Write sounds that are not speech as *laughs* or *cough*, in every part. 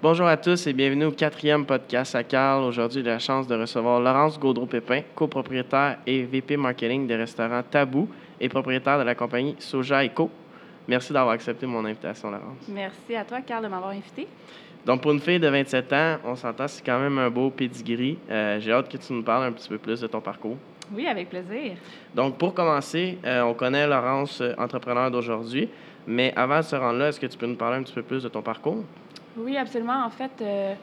Bonjour à tous et bienvenue au quatrième podcast à Carl. Aujourd'hui, j'ai la chance de recevoir Laurence Gaudreau-Pépin, copropriétaire et VP marketing des restaurants Tabou et propriétaire de la compagnie Soja Eco. Merci d'avoir accepté mon invitation, Laurence. Merci à toi, Carl, de m'avoir invité. Donc, pour une fille de 27 ans, on s'entend, c'est quand même un beau pedigree. Euh, j'ai hâte que tu nous parles un petit peu plus de ton parcours. Oui, avec plaisir. Donc, pour commencer, euh, on connaît Laurence, euh, entrepreneur d'aujourd'hui, mais avant de se rendre là, est-ce que tu peux nous parler un petit peu plus de ton parcours? Oui, absolument. En fait, euh,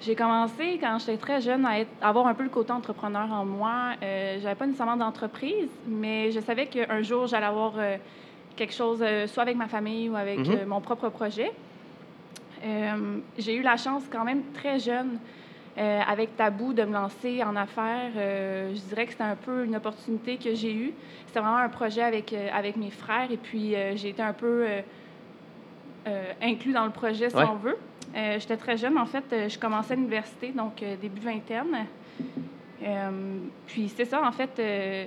j'ai commencé quand j'étais très jeune à être- avoir un peu le côté entrepreneur en moi. Euh, j'avais pas nécessairement d'entreprise, mais je savais qu'un jour, j'allais avoir euh, quelque chose, euh, soit avec ma famille ou avec Mhm. mon propre projet. J'ai eu la chance quand même très jeune, avec Tabou, de me lancer en affaires. Je dirais que c'était un peu une opportunité que j'ai eue. C'était vraiment un projet avec, avec mes frères et puis j'ai été un peu inclus dans le projet, si Ouais. on veut. Euh, J'étais très jeune, en fait, euh, je commençais à l'université, donc euh, début vingtaine. Euh, puis c'est ça, en fait, euh,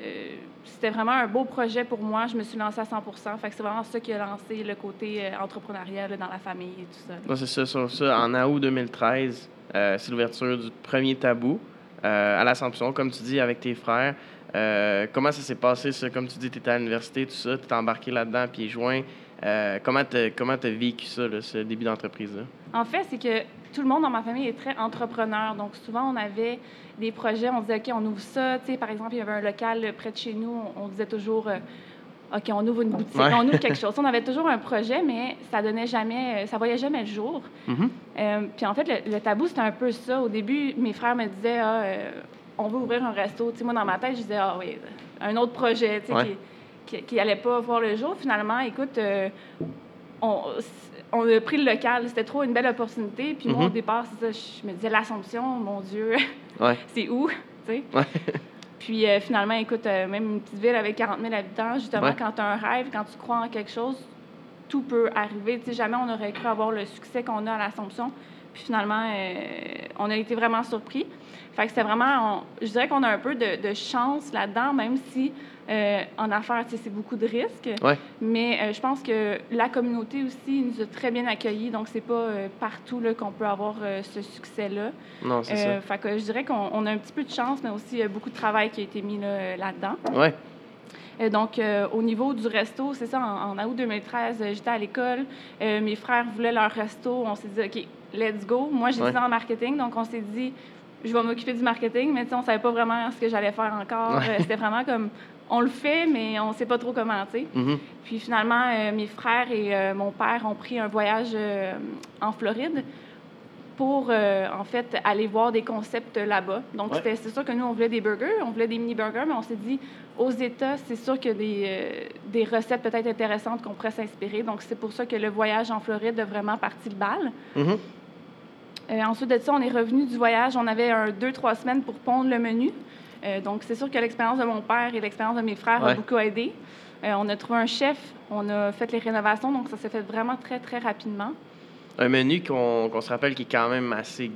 c'était vraiment un beau projet pour moi. Je me suis lancée à 100 Fait que c'est vraiment ça qui a lancé le côté euh, entrepreneurial là, dans la famille et tout ça. C'est ça, sur ça. En août 2013, euh, c'est l'ouverture du premier tabou euh, à l'Assomption, comme tu dis, avec tes frères. Euh, comment ça s'est passé, ça? Comme tu dis, tu étais à l'université, tout ça, tu t'es embarqué là-dedans, pieds joints. Euh, comment tu comment as vécu ça, là, ce début d'entreprise-là? En fait, c'est que tout le monde dans ma famille est très entrepreneur. Donc, souvent, on avait des projets, on disait, OK, on ouvre ça. Tu sais, par exemple, il y avait un local près de chez nous, on, on disait toujours, euh, OK, on ouvre une boutique, Ouais. on ouvre quelque *laughs* chose. On avait toujours un projet, mais ça donnait jamais, euh, ça voyait jamais le jour. Mhm. Euh, puis en fait, le, le tabou, c'était un peu ça. Au début, mes frères me disaient, ah, on veut ouvrir un resto. Tu sais, moi, dans ma tête, je disais, ah oui, un autre projet, tu sais, Ouais. qui, qui, qui allait pas voir le jour. Finalement, écoute, euh, on, on a pris le local. C'était trop une belle opportunité. Puis moi, Mhm. au départ, c'est ça, je me disais, l'Assomption, mon Dieu, *laughs* Ouais. c'est où? Ouais. *laughs* Puis euh, finalement, écoute, euh, même une petite ville avec 40 000 habitants, justement, Ouais. quand tu as un rêve, quand tu crois en quelque chose, tout peut arriver. Tu sais, jamais on aurait cru avoir le succès qu'on a à l'Assomption. Puis finalement, euh, on a été vraiment surpris. Fait que c'était vraiment, on- je dirais qu'on a un peu de, de chance là-dedans, même si euh, en affaires, c'est beaucoup de risques. Ouais. Mais euh, je pense que la communauté aussi nous a très bien accueillis. Donc, c'est pas partout là, qu'on peut avoir ce succès-là. Non, c'est Euh, fait que je dirais qu'on on a un petit peu de chance, mais aussi beaucoup de travail qui a été mis là, là-dedans. ça. Ouais. Donc, euh, au niveau du resto, c'est ça, en, en août 2013, euh, j'étais à l'école. Euh, mes frères voulaient leur resto. On s'est dit, OK, let's go. Moi, j'ai Ouais. en marketing, donc on s'est dit, je vais m'occuper du marketing, mais on savait pas vraiment ce que j'allais faire encore. Ouais. Euh, C'était vraiment comme, on le fait, mais on sait pas trop comment, tu sais. Mhm. Puis finalement, euh, mes frères et euh, mon père ont pris un voyage euh, en Floride pour, en fait, aller voir des concepts là-bas. Donc, Ouais. c'était- c'est sûr que nous, on voulait des burgers, on voulait des mini-burgers, mais on s'est dit, aux États, c'est sûr qu'il y a des, des recettes peut-être intéressantes qu'on pourrait s'inspirer. Donc, c'est pour ça que le voyage en Floride a vraiment parti le bal. Mhm. Euh, ensuite de ça, on est revenu du voyage. On avait un deux, trois semaines pour pondre le menu. Euh, donc, c'est sûr que l'expérience de mon père et l'expérience de mes frères Ouais. a beaucoup aidé. Euh, on a trouvé un chef, on a fait les rénovations, donc ça s'est fait vraiment très, très rapidement. Un menu qu'on se rappelle qui est quand même assez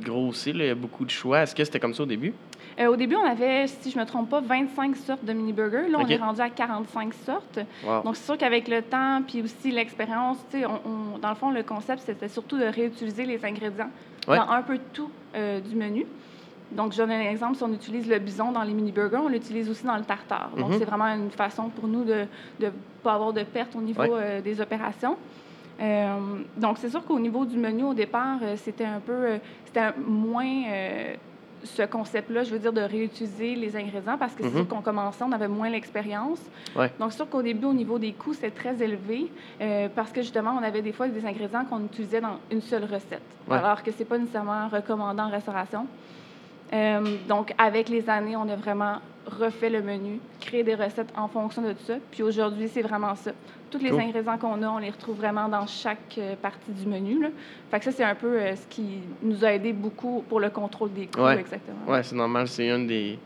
grossi, là. il y a beaucoup de choix. Est-ce que c'était comme ça au début? Euh, au début, on avait, si je ne me trompe pas, 25 sortes de mini-burgers. Là, on est rendu à 45 sortes. Wow. Donc, c'est sûr qu'avec le temps, puis aussi l'expérience, on- on- dans le fond, le concept, c'était surtout de réutiliser les ingrédients Ouais. dans un peu tout euh, du menu. Donc, je donne un exemple. Si on utilise le bison dans les mini-burgers, on l'utilise aussi dans le tartare. Donc, Mhm. c'est vraiment une façon pour nous de ne pas avoir de perte au niveau Ouais. euh, des opérations. Euh, donc, c'est sûr qu'au niveau du menu, au départ, euh, c'était un peu... euh, c'était moins... ce concept-là, je veux dire, de réutiliser les ingrédients parce que c'est Mhm. sûr qu'on commençait, on avait moins l'expérience. Ouais. Donc, c'est sûr qu'au début, au niveau des coûts, c'est très élevé euh, parce que justement, on avait des fois des ingrédients qu'on utilisait dans une seule recette, Ouais. alors que c'est pas nécessairement recommandé en restauration. Euh, donc, avec les années, on a vraiment refait le menu, créé des recettes en fonction de tout ça. Puis aujourd'hui, c'est vraiment ça. Tous les Cool. ingrédients qu'on a, on les retrouve vraiment dans chaque euh, partie du menu. Là. Fait que ça, c'est un peu euh, ce qui nous a aidé beaucoup pour le contrôle des coûts, Ouais. exactement. Ouais, c'est normal, c'est une des,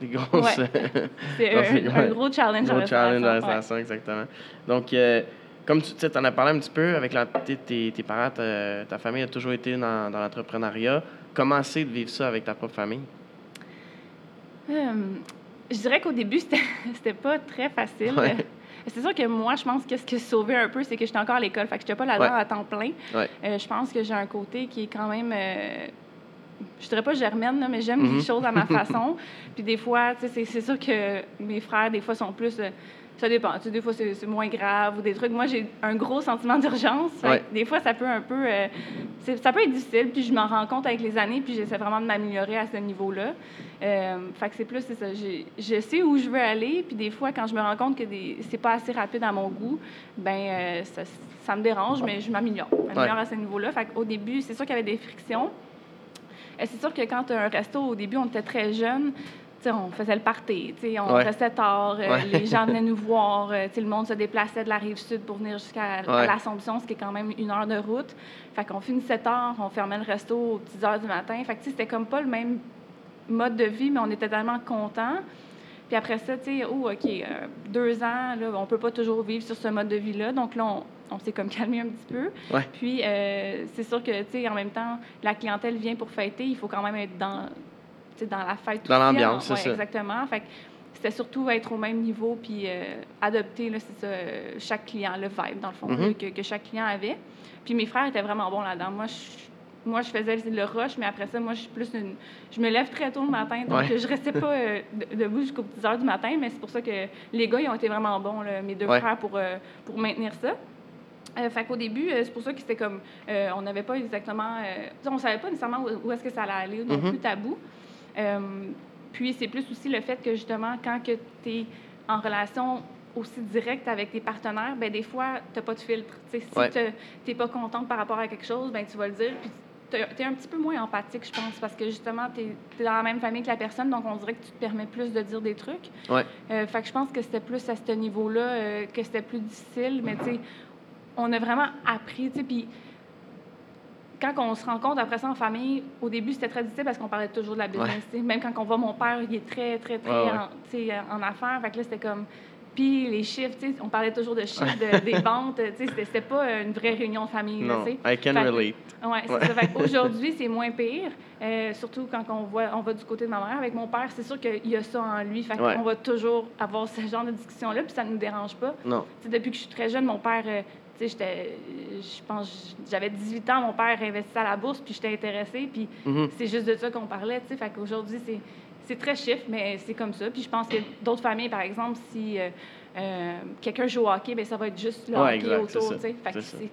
des grosses. Ouais. *laughs* C'est un, gros challenge. en Gros challenge de restauration, ouais. exactement. Donc, euh, comme tu en as parlé un petit peu avec la, tes, tes- tes parents, ta, ta famille a toujours été dans, dans l'entrepreneuriat. Comment c'est de vivre ça avec ta propre famille? Euh, je dirais qu'au début, *laughs* c'était pas très facile. Ouais. C'est sûr que moi, je pense que ce qui sauvé un peu, c'est que j'étais encore à l'école. Fait que j'étais pas là-dedans Ouais. à temps plein. Ouais. Euh, je pense que j'ai un côté qui est quand même. euh, je dirais pas germaine, là, mais j'aime les choses à ma *laughs* façon. Puis des fois, c'est sûr que mes frères, des fois, sont plus. euh, ça dépend. Tu sais, des fois, c'est moins grave ou des trucs. Moi, j'ai un gros sentiment d'urgence. Ouais. Des fois, ça peut un peu. euh, ça peut être difficile. Puis je m'en rends compte avec les années. Puis j'essaie vraiment de m'améliorer à ce niveau-là. Euh, fait que c'est plus, c'est ça. Je sais où je veux aller. Puis des fois, quand je me rends compte que c'est pas assez rapide à mon goût, ben euh, ça, ça me dérange, mais je m'améliore. Je m'améliore à ce niveau-là. Fait qu'au début, c'est sûr qu'il y avait des frictions. C'est sûr que quand tu as un resto, au début, on était très jeunes. Tu sais, on faisait le party, on Ouais. restait tard, euh, Ouais. les gens venaient *laughs* nous voir, euh, le monde se déplaçait de la rive sud pour venir jusqu'à Ouais. l'Assomption, ce qui est quand même une heure de route. Fait qu'on finissait tard, on fermait le resto aux 10 heures du matin. Fait que c'était comme pas le même mode de vie, mais on était tellement contents. Puis après ça, tu sais, oh, OK, euh, deux ans, là, on peut pas toujours vivre sur ce mode de vie-là. Donc là, on, on s'est comme *laughs* calmé un petit peu. Ouais. Puis euh, c'est sûr que, tu sais, en même temps, la clientèle vient pour fêter. Il faut quand même être dans, dans la fête. Dans l'ambiance, c'est ouais, ça. Exactement. Fait c'était surtout être au même niveau puis euh, adopter, là, ça, euh, chaque client, le vibe, dans le fond, Mhm. là, que, que chaque client avait. Puis mes frères étaient vraiment bons là-dedans. Moi, je, moi, je faisais le rush, mais après ça, moi, je suis plus une... Je me lève très tôt le matin, donc Ouais. je restais pas euh, de- debout jusqu'aux 10 heures du matin, mais c'est pour ça que les gars, ils ont été vraiment bons, là, mes deux Ouais. frères, pour, euh, pour maintenir ça. Euh, fait qu'au début, euh, c'est pour ça que c'était comme... euh, on n'avait pas exactement... on savait pas nécessairement où, où est-ce que ça allait aller, non Mhm. plus tabou. Euh, puis c'est plus aussi le fait que, justement, quand tu es en relation aussi directe avec tes partenaires, ben des fois, tu n'as pas de filtre. Tu sais, si Ouais. tu n'es pas contente par rapport à quelque chose, ben tu vas le dire. Puis tu es un petit peu moins empathique, je pense, parce que justement, tu es, dans la même famille que la personne, donc on dirait que tu te permets plus de dire des trucs. Ouais. Euh, fait que je pense que c'était plus à ce niveau-là euh, que c'était plus difficile, mais tu sais, on a vraiment appris, tu sais, puis quand on se rencontre après ça en famille, au début, c'était très difficile parce qu'on parlait toujours de la business. Ouais. Même quand on voit mon père, il est très, très, très Ouais. En, sais, en affaires. Fait que là, c'était comme... Puis les chiffres, on parlait toujours de chiffres, de- des ventes. C'était pas une vraie réunion de famille. là, Non, sais. I can Fait relate. C'est Ouais. ça. Fait *laughs* Aujourd'hui, c'est moins pire. Euh, surtout quand on, voit, on va du côté de ma mère. Avec mon père, c'est sûr qu'il y a ça en lui. Fait qu'on va toujours avoir ce genre de discussion-là, puis ça ne nous dérange pas. Non. Tu sais, depuis que je suis très jeune, mon père, euh, je pense, j'avais 18 ans, mon père investissait à la bourse, puis j'étais intéressée, puis Mhm. c'est juste de ça qu'on parlait, tu sais. Fait qu'aujourd'hui, c'est, très chiffre, mais c'est comme ça. Puis je pense que d'autres familles, par exemple, si euh, euh, quelqu'un joue au hockey, bien, ça va être juste le Ouais, hockey exact, autour, tu sais. Fait que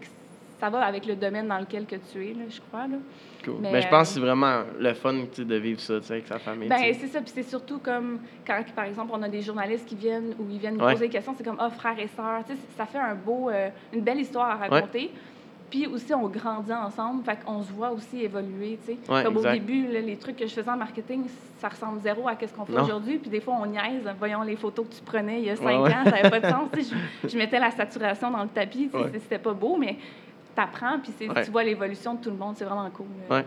ça. va avec le domaine dans lequel que tu es, là, je crois, là. Cool. Mais, Mais, je pense que euh, c'est vraiment le fun de vivre ça avec sa famille. Ben, c'est ça. Puis c'est surtout comme quand, par exemple, on a des journalistes qui viennent ou ils viennent nous Ouais. poser des questions, c'est comme, ah, frères et sais, ça fait un beau, euh, une belle histoire à raconter. Puis aussi, on grandit ensemble, fait qu'on se voit aussi évoluer, tu sais. Ouais, Comme au début, là, les trucs que je faisais en marketing, ça ressemble zéro à ce qu'on fait aujourd'hui. Puis des fois, on niaise. Voyons les photos que tu prenais il y a cinq Ouais, ans, ça n'avait pas de *laughs* sens. Je, je mettais la saturation dans le tapis, Ouais. c'était pas beau, mais t'apprends, puis Ouais. tu vois l'évolution de tout le monde, c'est vraiment cool. Ouais.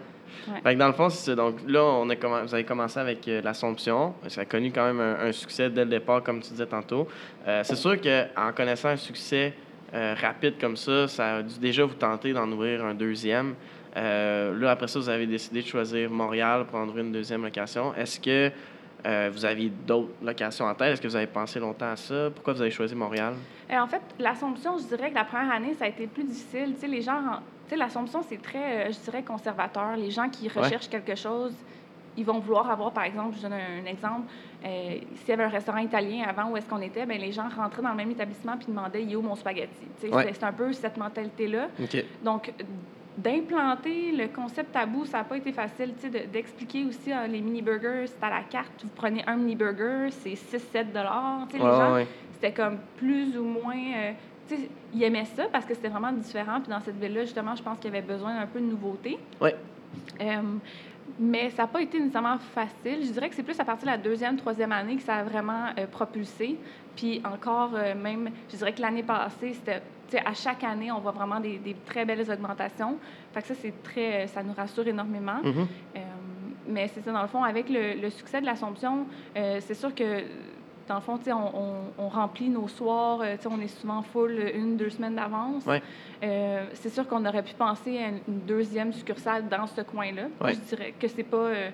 Fait que dans le fond, c'est ça. Donc là, on a vous avez commencé avec euh, l'Assomption. Ça a connu quand même un, un succès dès le départ, comme tu disais tantôt. Euh, c'est sûr qu'en connaissant un succès euh, rapide comme ça, ça a dû déjà vous tenter d'en ouvrir un deuxième. Là, après ça, vous avez décidé de choisir Montréal pour en ouvrir une deuxième location. Est-ce que euh, vous aviez d'autres locations en tête? Est-ce que vous avez pensé longtemps à ça? Pourquoi vous avez choisi Montréal? Euh, en fait, l'Assomption, je dirais que la première année, ça a été plus difficile. Tu sais, les gens, en- tu sais, l'Assomption, c'est très, euh, je dirais, conservateur. Les gens qui Ouais. recherchent quelque chose, ils vont vouloir avoir, par exemple, je donne un, un exemple, euh, s'il y avait un restaurant italien avant où est-ce qu'on était, ben les gens rentraient dans le même établissement puis demandaient « Il est où mon spaghetti? » Tu sais, Ouais. C'est un peu cette mentalité-là. Donc, d'implanter le concept tabou, ça n'a pas été facile, tu sais, de- d'expliquer aussi euh, les mini-burgers, c'est à la carte, vous prenez un mini-burger, c'est 6-7 dollars, tu sais, Ouais, les gens, ouais, c'était comme plus ou moins, euh, tu sais, ils aimaient ça parce que c'était vraiment différent, puis dans cette ville-là, justement, je pense qu'il y avait besoin d'un peu de nouveauté. Ouais. Euh, mais ça n'a pas été nécessairement facile. Je dirais que c'est plus à partir de la deuxième, troisième année que ça a vraiment euh, propulsé. Puis encore, euh, même, je dirais que l'année passée, c'était, à chaque année, on voit vraiment des, des très belles augmentations. Fait que ça, c'est très, ça nous rassure énormément. Mhm. Euh, mais c'est ça, dans le fond, avec le, le succès de l'Assomption, euh, c'est sûr que, dans le fond, on, on- on remplit nos soirs, euh, on est souvent full une, deux semaines d'avance. Ouais. Euh, c'est sûr qu'on aurait pu penser à une, une deuxième succursale dans ce coin-là. Ouais. Je dirais que c'est pas... euh,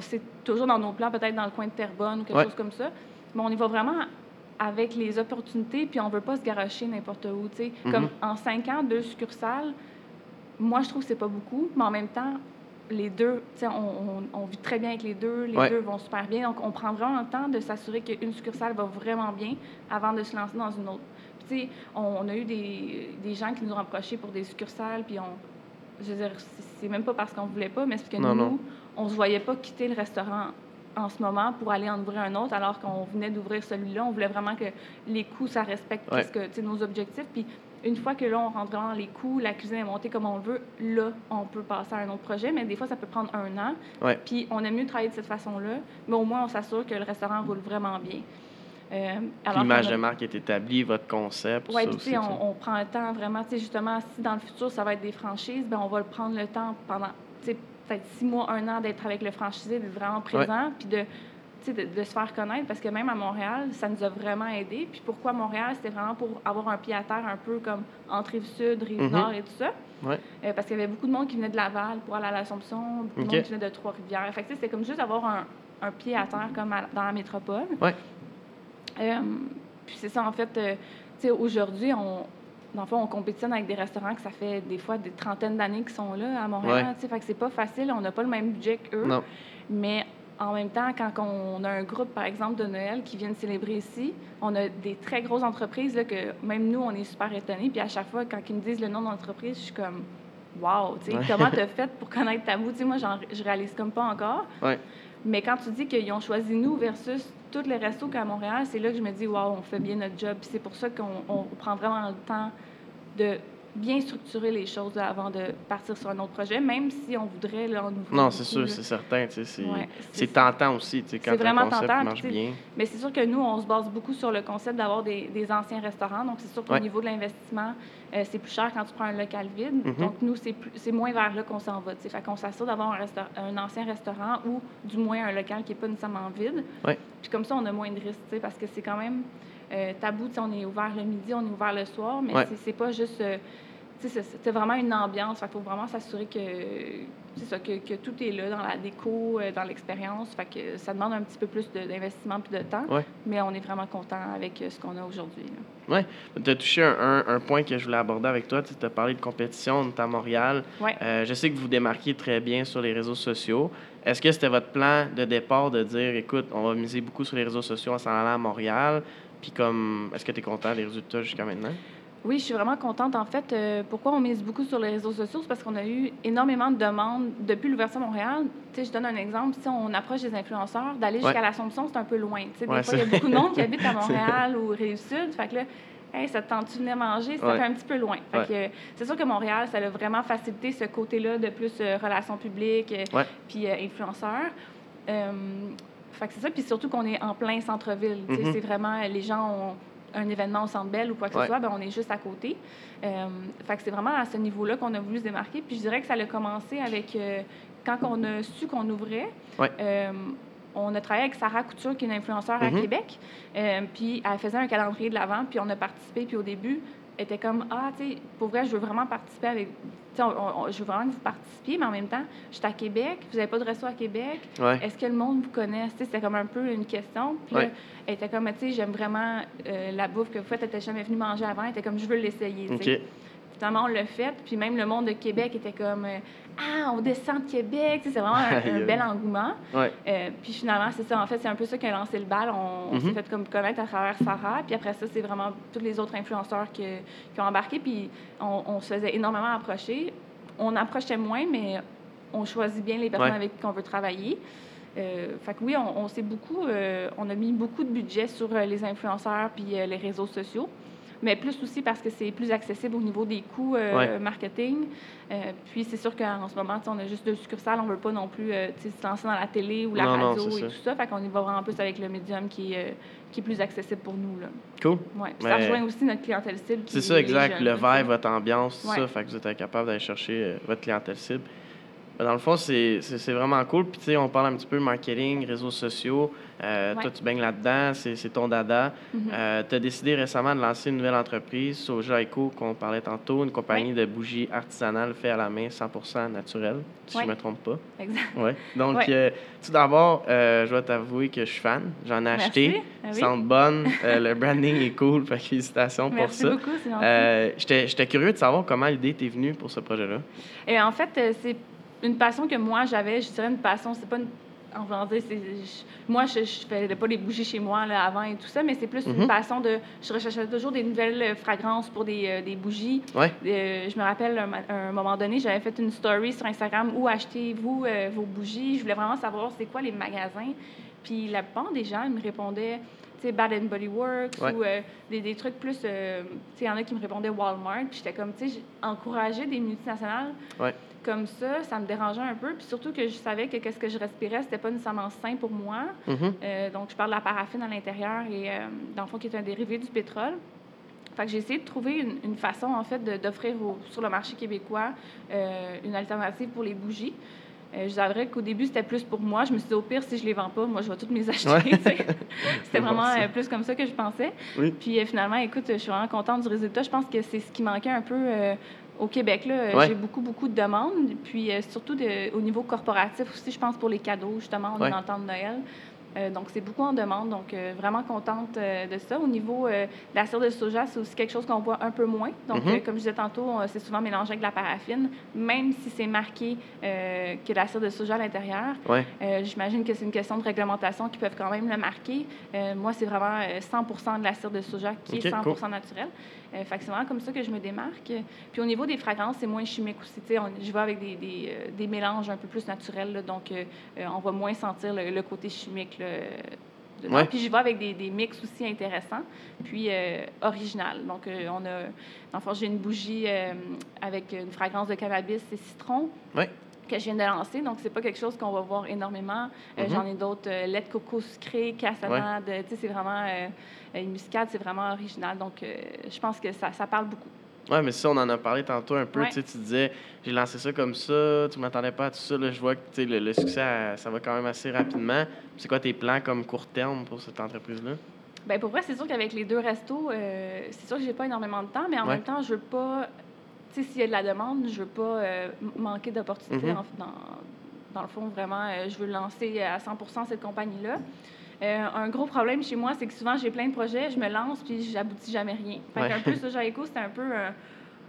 c'est toujours dans nos plans, peut-être dans le coin de Terrebonne ou quelque Ouais. chose comme ça. Mais on y va vraiment avec les opportunités, puis on veut pas se garocher n'importe où. Comme en cinq ans, deux succursales, moi, je trouve que c'est pas beaucoup, mais en même temps, les deux, on, on- on vit très bien avec les deux, les Ouais. deux vont super bien. Donc, on prend vraiment le temps de s'assurer qu'une succursale va vraiment bien avant de se lancer dans une autre. Puis, on, on a eu des, des gens qui nous ont approchés pour des succursales, puis on, je veux dire, c'est même pas parce qu'on voulait pas, mais c'est parce que Non, nous, non. on se voyait pas quitter le restaurant en ce moment pour aller en ouvrir un autre, alors qu'on venait d'ouvrir celui-là. On voulait vraiment que les coûts, ça respecte Ouais. nos objectifs. Puis une fois que là, on rentre vraiment dans les coûts, la cuisine est montée comme on le veut, là, on peut passer à un autre projet. Mais des fois, ça peut prendre un an. Ouais. Puis on aime mieux travailler de cette façon-là, mais au moins, on s'assure que le restaurant roule vraiment bien. Euh, L'image a- de marque est établie, votre concept, oui, puis on, on prend le temps vraiment, tu sais, justement, si dans le futur, ça va être des franchises, ben on va le prendre le temps pendant, peut-être six mois, un an d'être avec le franchisé, d'être vraiment présent, puis de, de, de se faire connaître, parce que même à Montréal, ça nous a vraiment aidé. Puis pourquoi Montréal? C'était vraiment pour avoir un pied à terre un peu comme entre Rive-Sud, Rive-Nord et tout ça. Ouais. Euh, parce qu'il y avait beaucoup de monde qui venait de Laval pour aller à l'Assomption, beaucoup de monde qui venait de Trois-Rivières. Fait que c'était comme juste avoir un, un pied à terre comme à- dans la métropole. Ouais. Euh, puis c'est ça, en fait, euh, tu sais, aujourd'hui, on, dans le fond, on compétitionne avec des restaurants que ça fait des fois des trentaines d'années qui sont là à Montréal. Ouais. Fait que c'est pas facile, on n'a pas le même budget qu'eux. Mais en même temps, quand on a un groupe, par exemple, de Noël qui viennent célébrer ici, on a des très grosses entreprises là, que même nous, on est super étonnés. Puis à chaque fois, quand ils me disent le nom de l'entreprise, je suis comme Wow, tu sais, Ouais. comment t'as *laughs* fait pour connaître Tabou? Tu sais, moi, je réalise comme pas encore. Ouais. Mais quand tu dis qu'ils ont choisi nous versus tous les restos qu'à Montréal, c'est là que je me dis, wow, on fait bien notre job. C'est pour ça qu'on on prend vraiment le temps de bien structurer les choses là, avant de partir sur un autre projet, même si on voudrait là, en ouvrir Non, c'est sûr, c'est certain. C'est Ouais, tentant aussi, tu sais, quand c'est un vraiment concept tentant, marche bien. Mais c'est sûr que nous, on se base beaucoup sur le concept d'avoir des, des anciens restaurants. Donc, c'est sûr qu'au Ouais. niveau de l'investissement, euh, c'est plus cher quand tu prends un local vide. Mhm. Donc, nous, c'est moins vers là qu'on s'en va. tu sais. Fait qu'on s'assure d'avoir un, un ancien restaurant ou du moins un local qui n'est pas nécessairement vide. Ouais. Puis comme ça, on a moins de risques, tu sais, parce que c'est quand même euh, tabou. On est ouvert le midi, on est ouvert le soir, mais Ouais. c'est- pas juste... euh, c'est vraiment une ambiance. Il faut vraiment s'assurer que, ça, que, que tout est là dans la déco, euh, dans l'expérience. Fait que ça demande un petit peu plus d'investissement puis de temps. Ouais. Mais on est vraiment content avec euh, ce qu'on a aujourd'hui. là. Tu as touché un, un- un point que je voulais aborder avec toi. Tu as parlé de compétition, on est à Montréal. Ouais. Euh, je sais que vous démarquez très bien sur les réseaux sociaux. Est-ce que c'était votre plan de départ de dire, écoute, on va miser beaucoup sur les réseaux sociaux en s'en allant à Montréal? Puis comme, est-ce que tu es content des résultats jusqu'à maintenant? Oui, je suis vraiment contente. En fait, euh, pourquoi on mise beaucoup sur les réseaux sociaux? C'est parce qu'on a eu énormément de demandes depuis l'ouverture de Montréal. Tu sais, je donne un exemple. Si on approche des influenceurs, d'aller jusqu'à l'Assomption, c'est un peu loin. Tu sais, des Ouais, fois, il y a beaucoup de monde qui *laughs* habite à. Montréal ou Rive-Sud. Fait que là, hey, ça te tente-tu de venir manger? Ça Ouais. fait un petit peu loin. Fait Ouais. que, euh, c'est sûr que Montréal, ça a vraiment facilité ce côté-là de plus euh, relations publiques euh, Ouais. puis euh, influenceurs. Fait que c'est ça. Puis surtout qu'on est en plein centre-ville. Mhm. C'est vraiment, les gens ont un événement au Centre Bell ou quoi que Ouais. ce soit, ben on est juste à côté. Euh, fait que c'est vraiment à ce niveau-là qu'on a voulu se démarquer. Puis je dirais que ça a commencé avec euh, quand on a su qu'on ouvrait. Ouais. euh, on a travaillé avec Sarah Couture, qui est une influenceur à Mhm. Québec. Euh, puis elle faisait un calendrier de l'avant, puis on a participé. Puis au début, était comme Ah, tu sais, pour vrai, je veux vraiment participer avec. Tu sais, on- on- je veux vraiment que vous participiez, mais en même temps, je suis à Québec, vous n'avez pas de resto à Québec. Ouais. Est-ce que le monde vous connaît? Tu sais, C'était comme un peu une question. Puis là, elle était comme, tu sais, j'aime vraiment euh, la bouffe que vous faites. Elle n'était jamais venue manger avant. Elle était comme, je veux l'essayer. Finalement, on l'a fait. Puis même le monde de Québec était comme, euh, ah, on descend de Québec. Tu sais, C'est vraiment un, bel engouement. Ouais. Euh, puis finalement, c'est ça. En fait, c'est un peu ça qui a lancé le bal. On, s'est Mhm. fait comme connaître à travers Sarah. Puis après ça, c'est vraiment tous les autres influenceurs que- qui ont embarqué. Puis on, on se faisait énormément approcher. On approchait moins, mais on choisit bien les personnes Ouais. avec qui on veut travailler. Euh, fait que oui, on, on s'est beaucoup, euh, on a mis beaucoup de budget sur euh, les influenceurs puis les réseaux sociaux, mais plus aussi parce que c'est plus accessible au niveau des coûts euh, Ouais. marketing. Euh, puis c'est sûr qu'en ce moment, on a juste deux succursales, on veut pas non plus euh, se lancer dans la télé ou la Non, radio et ça. tout ça. Fait qu'on y va vraiment plus avec le médium qui, est, qui est plus accessible pour nous. Là. Cool. Ouais. Puis ça rejoint aussi notre clientèle cible. C'est est ça, exact. jeunes, le vibe, votre ambiance, tout Ouais. ça. Fait que vous êtes capable d'aller chercher votre clientèle cible. Ben, dans le fond, c'est vraiment cool. Puis, tu sais, on parle un petit peu marketing, réseaux sociaux. Euh, Ouais. Toi, tu baignes là-dedans, c'est ton dada. Mhm. tu as décidé récemment de lancer une nouvelle entreprise, Soja Eco, qu'on parlait tantôt, une compagnie de bougies artisanales faites à la main, 100% naturelles, si Ouais. je ne me trompe pas. Exact. Ouais. Donc, euh, tout d'abord, euh, je dois t'avouer que je suis fan. J'en ai Merci. acheté. Ah oui. bonnes. Euh, le branding est cool. Fait *laughs* que félicitations pour Merci ça. beaucoup, gentil. Euh, J'étais curieux de savoir comment l'idée t'est venue pour ce projet-là. Et en fait, euh, c'est une passion que moi j'avais. Je dirais une passion, c'est pas une. En voulant dire, c'est- je- moi, je ne faisais pas les bougies chez moi là, avant et tout ça, mais c'est plus Mhm. une passion de. Je recherchais toujours des nouvelles euh, fragrances pour des, euh, des bougies. Ouais. Euh, je me rappelle, un, un moment donné, j'avais fait une story sur Instagram où achetez-vous euh, vos bougies. Je voulais vraiment savoir c'est quoi les magasins. Puis la plupart des gens ils me répondaient, Bad and Body Works Ouais. ou euh, des, des trucs plus. euh, tu sais, il y en a qui me répondaient Walmart. Puis j'étais comme, tu sais, encourager des multinationales Ouais. comme ça, ça me dérangeait un peu. Puis surtout que je savais que qu'est-ce que je respirais, c'était pas nécessairement sain pour moi. Mhm. Euh, donc, je parle de la paraffine à l'intérieur et, dans le fond, qui est un dérivé du pétrole. Fait que j'ai essayé de trouver une, une façon, en fait, d'offrir au- sur le marché québécois une alternative pour les bougies. Euh, je avouerai qu'au début, c'était plus pour moi. Je me suis dit, au pire, si je les vends pas, moi, je vais toutes les *laughs* acheter. Ouais. c'était vraiment euh, plus comme ça que je pensais. Oui. Puis euh, finalement, écoute, je suis vraiment contente du résultat. Je pense que c'est ce qui manquait un peu euh, au Québec. Ouais. J'ai beaucoup, beaucoup de demandes. Puis surtout de- au niveau corporatif aussi, je pense pour les cadeaux, justement, on Ouais. est temps de Noël. Euh, donc, c'est beaucoup en demande. Donc, euh, vraiment contente euh, de ça. Au niveau de la cire de soja, c'est aussi quelque chose qu'on voit un peu moins. Donc, Mhm. comme je disais tantôt, c'est souvent mélangé avec de la paraffine, même si c'est marqué que la cire de soja à l'intérieur. Ouais. J'imagine que c'est une question de réglementation qui peuvent quand même le marquer. Moi, c'est vraiment euh, 100% de la cire de soja qui est Ok, 100 cool. naturelle. Fait c'est vraiment comme ça que je me démarque. Puis au niveau des fragrances, c'est moins chimique aussi. On- je vais avec des, des, des mélanges un peu plus naturels, là, donc on va moins sentir le, le côté chimique. Là, Ouais. Puis j'y vais avec des, des mix aussi intéressants, puis euh, original. Donc euh, on a, dans le fond, j'ai une bougie euh, avec une fragrance de cannabis et citron Ouais. que je viens de lancer. Donc, c'est pas quelque chose qu'on va voir énormément. Mhm. J'en ai d'autres, lait de coco sucré, cassonade. Tu sais, c'est vraiment... Une muscade, c'est vraiment original. Donc, je pense que ça, ça parle beaucoup. Ouais, mais ça, on en a parlé tantôt un peu. Ouais. Tu sais, tu disais, j'ai lancé ça comme ça, tu m'attendais pas à tout ça. Là, je vois que le, le succès, euh, ça va quand même assez rapidement. C'est quoi tes plans comme court terme pour cette entreprise-là? Ben pour vrai, c'est sûr qu'avec les deux restos, euh, c'est sûr que j'ai pas énormément de temps, mais en Ouais. même temps, je veux pas... Tu sais, s'il y a de la demande, je veux pas euh, manquer d'opportunités. Mhm. en- dans, dans le fond, vraiment, euh, je veux lancer à 100% cette compagnie-là. Euh, un gros problème chez moi, c'est que souvent, j'ai plein de projets, je me lance, puis j'aboutis jamais rien. Fait Ouais. qu'un peu, Soja Eco, c'était un peu un,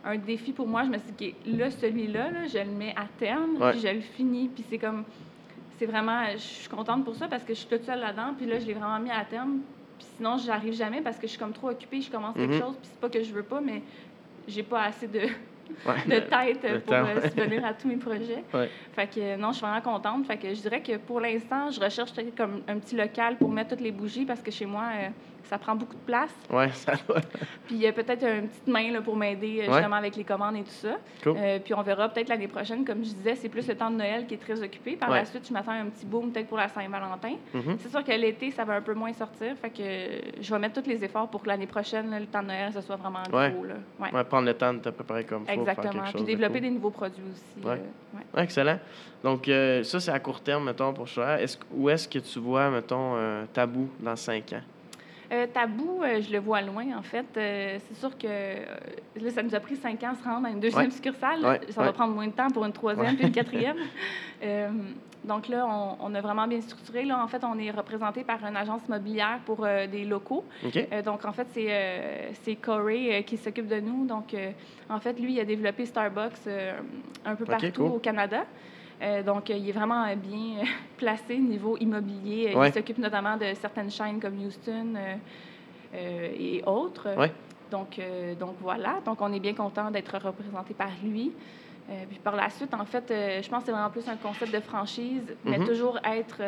un défi pour moi. Je me suis dit, OK, là, celui-là, là, je le mets à terme, Ouais. puis je le finis, puis c'est comme... C'est vraiment... Je suis contente pour ça, parce que je suis toute seule là-dedans, puis là, je l'ai vraiment mis à terme. Puis sinon, j'arrive jamais, parce que je suis comme trop occupée, je commence quelque Mhm. chose, puis c'est pas que je veux pas, mais j'ai pas assez de. De tête pour temps, euh, subvenir à tous mes projets. Fait que non, je suis vraiment contente. Fait que je dirais que pour l'instant, je recherche comme un petit local pour mettre toutes les bougies parce que chez moi, euh, ça prend beaucoup de place. Ouais, *laughs* ça doit. Puis il y a peut-être une petite main là, pour m'aider euh, Ouais. justement avec les commandes et tout ça. Cool. Euh, puis on verra peut-être l'année prochaine. Comme je disais, c'est plus le temps de Noël qui est très occupé. Par Ouais. la suite, je m'attends à un petit boom peut-être pour la Saint-Valentin. Mhm. C'est sûr que l'été, ça va un peu moins sortir. Fait que euh, je vais mettre tous les efforts pour que l'année prochaine, là, le temps de Noël, ce soit vraiment Ouais. gros. Là. Ouais. Prendre le temps de te préparer comme faire Exactement. quelque Puis chose de développer cool. des nouveaux produits aussi. Euh, excellent. Donc, euh, ça, c'est à court terme, mettons, pour Choix. Est-ce, où est-ce que tu vois, mettons, euh, Tabou dans cinq ans? Euh, tabou, euh, je le vois loin, en fait. Euh, c'est sûr que là, ça nous a pris cinq ans de se rendre à une deuxième Ouais. succursale. Ouais, Ça ouais. va prendre moins de temps pour une troisième puis une quatrième. *laughs* Donc là, on, on a vraiment bien structuré. Là, en fait, on est représenté par une agence immobilière pour des locaux. Donc, en fait, c'est, c'est Corey qui s'occupe de nous. Donc, en fait, lui, il a développé Starbucks un peu partout cool. au Canada. Euh, donc, euh, il est vraiment euh, bien *laughs* placé niveau immobilier. Ouais. Il s'occupe notamment de certaines chaînes comme Houston et autres. Ouais. Donc, donc, voilà. Donc, on est bien content d'être représenté par lui. Puis par la suite, en fait, je pense que c'est vraiment plus un concept de franchise, mais Mhm. toujours être,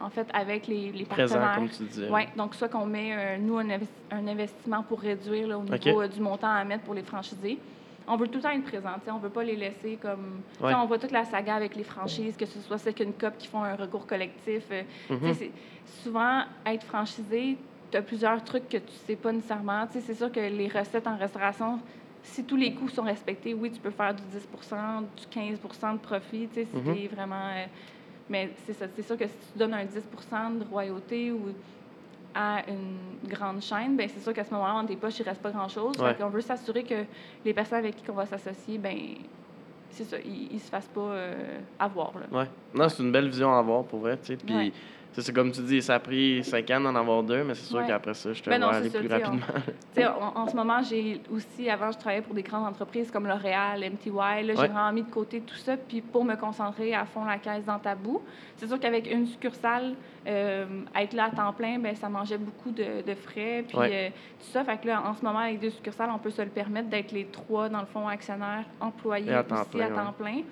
en fait, avec les, les Présent, partenaires. comme tu disais. Oui, donc soit qu'on met, nous, un, investi- un investissement pour réduire là, au niveau du montant à mettre pour les franchisés. On veut tout le temps être présent, on veut pas les laisser comme... Ouais. On voit toute la saga avec les franchises, que ce soit Second Cup qui font un recours collectif. euh, Mhm. souvent, être franchisé, tu as plusieurs trucs que tu sais pas nécessairement. C'est sûr que les recettes en restauration, si tous les coûts sont respectés, oui, tu peux faire du 10% du 15% de profit, si Mhm. t'es vraiment... euh, mais c'est ça, c'est sûr que si tu donnes un 10% de royauté ou à une grande chaîne, ben c'est sûr qu'à ce moment-là, dans tes poches, il reste pas grand-chose. Ouais. On veut s'assurer que les personnes avec qui on va s'associer, ben c'est ça, ils, ils se fassent pas euh, avoir. Là. Ouais. Non, c'est une belle vision à avoir pour vrai. Puis. C'est comme tu dis, ça a pris cinq ans d'en avoir deux, mais c'est sûr Ouais. qu'après ça, je te Ben vois aller ça, plus on- rapidement. *laughs* En, en ce moment, j'ai aussi, avant, je travaillais pour des grandes entreprises comme L'Oréal, MTY. Là, j'ai vraiment mis de côté tout ça, puis pour me concentrer à fond la caisse dans Tabou. C'est sûr qu'avec une succursale, euh, être là à temps plein, ben ça mangeait beaucoup de, de frais, puis Ouais. euh, tout ça. Fait que là, en ce moment, avec deux succursales, on peut se le permettre d'être les trois, dans le fond, actionnaires, employés à aussi plein, à temps plein.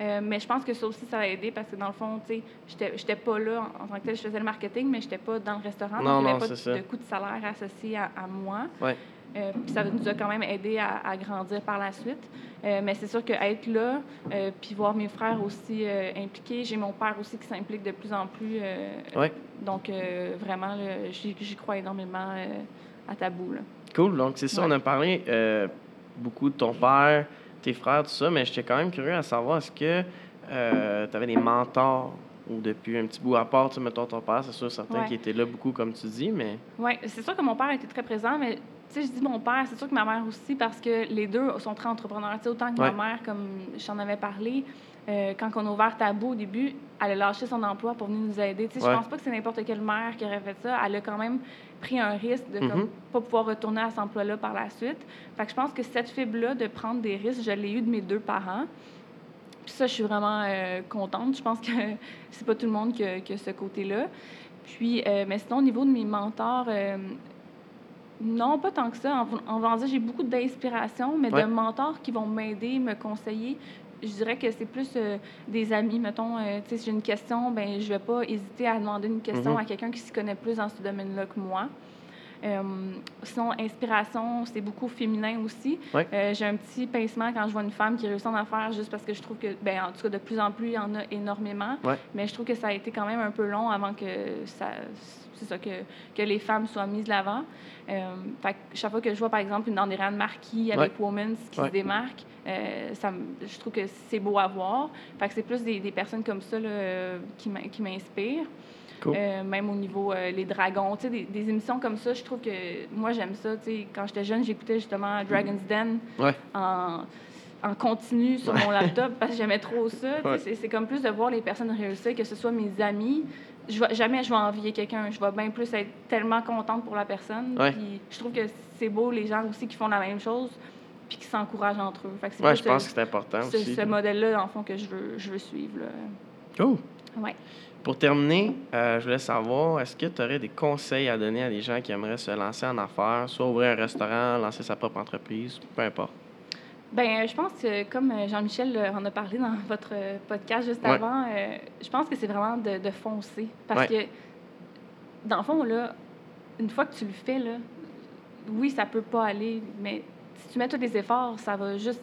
Euh, mais je pense que ça aussi, ça a aidé parce que dans le fond, tu sais, j'étais- j'étais pas là en, en tant que tel, je faisais le marketing, mais j'étais pas dans le restaurant. Non, donc il n'y avait pas de, de coût de salaire associé à, à moi. Ouais. Euh, puis ça nous a quand même aidé à, à grandir par la suite. Euh, mais c'est sûr qu'être là, euh, puis voir mes frères aussi impliqués, j'ai mon père aussi qui s'implique de plus en plus. Ouais. Donc, vraiment, j'y crois énormément à Tabou. Là. Cool. Donc, c'est ça, Ouais. on a parlé beaucoup de ton père, tes frères, tout ça, mais j'étais quand même curieux à savoir, est-ce que tu avais des mentors ou depuis un petit bout à part, tu mettons ton père, c'est sûr, certains Ouais. qui étaient là beaucoup, comme tu dis, mais. Oui, c'est sûr que mon père était très présent, mais tu sais, je dis mon père, c'est sûr que ma mère aussi, parce que les deux sont très entrepreneurs. Tu sais, autant que Ouais. ma mère, comme je t'en avais parlé, euh, quand on a ouvert Tabou au début, elle a lâché son emploi pour venir nous aider. Tu sais, Ouais. Je pense pas que c'est n'importe quelle mère qui aurait fait ça. Elle a quand même pris un risque de Mhm. comme, pas pouvoir retourner à cet emploi-là par la suite. Fait que je pense que cette fibre-là de prendre des risques, je l'ai eu de mes deux parents. Puis ça, je suis vraiment euh, contente. Je pense que *laughs* c'est pas tout le monde qui a, qui a ce côté-là. Puis, euh, mais sinon, au niveau de mes mentors, euh, non, pas tant que ça. En, en dire, j'ai beaucoup d'inspiration, mais Ouais. de mentors qui vont m'aider, me conseiller. Je dirais que c'est plus euh, des amis. Mettons, euh, tu sais, si j'ai une question, ben je vais pas hésiter à demander une question Mhm. à quelqu'un qui s'y connaît plus dans ce domaine-là que moi. Euh, sinon, inspiration, c'est beaucoup féminin aussi. Euh, j'ai un petit pincement quand je vois une femme qui réussit en affaires juste parce que je trouve que, ben, en tout cas, de plus en plus, il y en a énormément. Mais je trouve que ça a été quand même un peu long avant que ça, c'est ça, que, que les femmes soient mises de l'avant. Euh, chaque fois que je vois, par exemple, une Andréane Marquis avec Women's qui Ouais. se démarque, euh, ça, je trouve que c'est beau à voir. Fait que c'est plus des, des personnes comme ça là, qui m'in- qui m'inspirent. Cool. Euh, même au niveau euh, les dragons, tu sais, des, des émissions comme ça, je trouve que moi j'aime ça. tu sais. Quand j'étais jeune, j'écoutais justement Dragon's Den Ouais. en, en continu sur mon laptop parce que j'aimais trop ça. tu sais. Ouais. C'est, c'est comme plus de voir les personnes réussir, que ce soit mes amis. Je vais, jamais je vais envier quelqu'un. Je vais bien plus être tellement contente pour la personne. Ouais. Puis je trouve que c'est beau les gens aussi qui font la même chose puis qui s'encouragent entre eux. Fait que c'est Ouais, plus je pense ce- que c'est important ce, aussi. ce modèle-là, dans le fond, que je veux, je veux suivre. là. Cool. Ouais. Pour terminer, euh, je voulais savoir, est-ce que tu aurais des conseils à donner à des gens qui aimeraient se lancer en affaires, soit ouvrir un restaurant, lancer sa propre entreprise, peu importe? Ben, je pense que, comme euh, Jean-Michel euh, en a parlé dans *laughs* votre euh, podcast juste Ouais. avant, euh, je pense que c'est vraiment de, de foncer. Parce que, dans le fond, là, une fois que tu le fais, là, oui, ça peut pas aller, mais si tu mets tous les efforts, ça va juste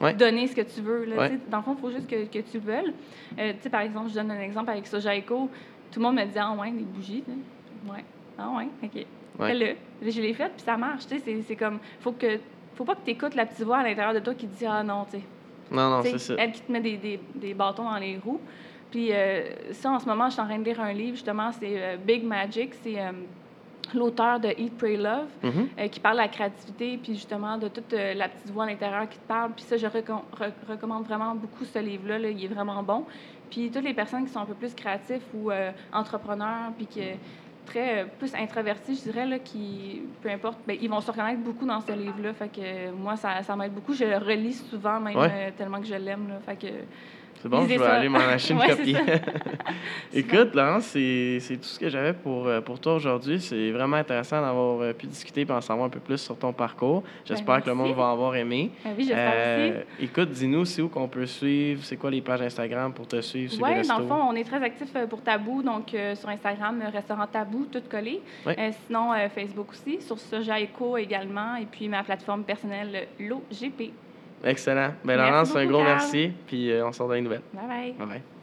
Ouais. donner ce que tu veux. Là. Dans le fond, il faut juste que, que tu le veuilles. Euh, par exemple, je donne un exemple avec Soja Eco. Tout le monde me dit Ah, ouais, des bougies. là. Ouais. Ah, ouais, OK. Fais-le. Je l'ai fait, puis ça marche. C'est comme. Faut que. Faut pas que tu écoutes la petite voix à l'intérieur de toi qui te dit Ah non, tu sais. Non, non, c'est ça. Elle qui te met des, des, des bâtons dans les roues. Puis euh, ça, en ce moment, je suis en train de lire un livre, justement, c'est euh, Big Magic. C'est euh, l'auteur de Eat, Pray, Love, Mhm. euh, qui parle de la créativité, puis justement de toute la petite voix à l'intérieur qui te parle. Puis ça, je recom- re- recommande vraiment beaucoup ce livre-là. là. Il est vraiment bon. Puis toutes les personnes qui sont un peu plus créatifs ou entrepreneurs, puis qui très euh, plus introvertis, je dirais, là, qui, peu importe, ben, ils vont se reconnaître beaucoup dans ce livre-là. Fait que euh, moi, ça, ça m'aide beaucoup. Je le relis souvent, même Ouais. euh, tellement que je l'aime. là. Fait que C'est bon, je vais ça. aller m'en acheter une *laughs* Ouais, copie. *laughs* Écoute, Laurence, c'est tout ce que j'avais pour, euh, pour toi aujourd'hui. C'est vraiment intéressant d'avoir euh, pu discuter et en savoir un peu plus sur ton parcours. J'espère que le Ben, monde va avoir aimé. Ben oui, j'espère Euh, écoute, dis-nous, c'est où qu'on peut suivre, c'est quoi les pages Instagram pour te suivre, Oui, dans le fond, on est très actifs pour Tabou, donc euh, sur Instagram, restaurant Tabou, tout collé. Ouais. Euh, sinon, Facebook aussi, sur Soja Eco également, et puis ma plateforme personnelle, l'OGP. Excellent. Ben, Laurence, un gros Carl. merci, puis euh, on se retrouve dans les nouvelles. Bye bye. Bye bye.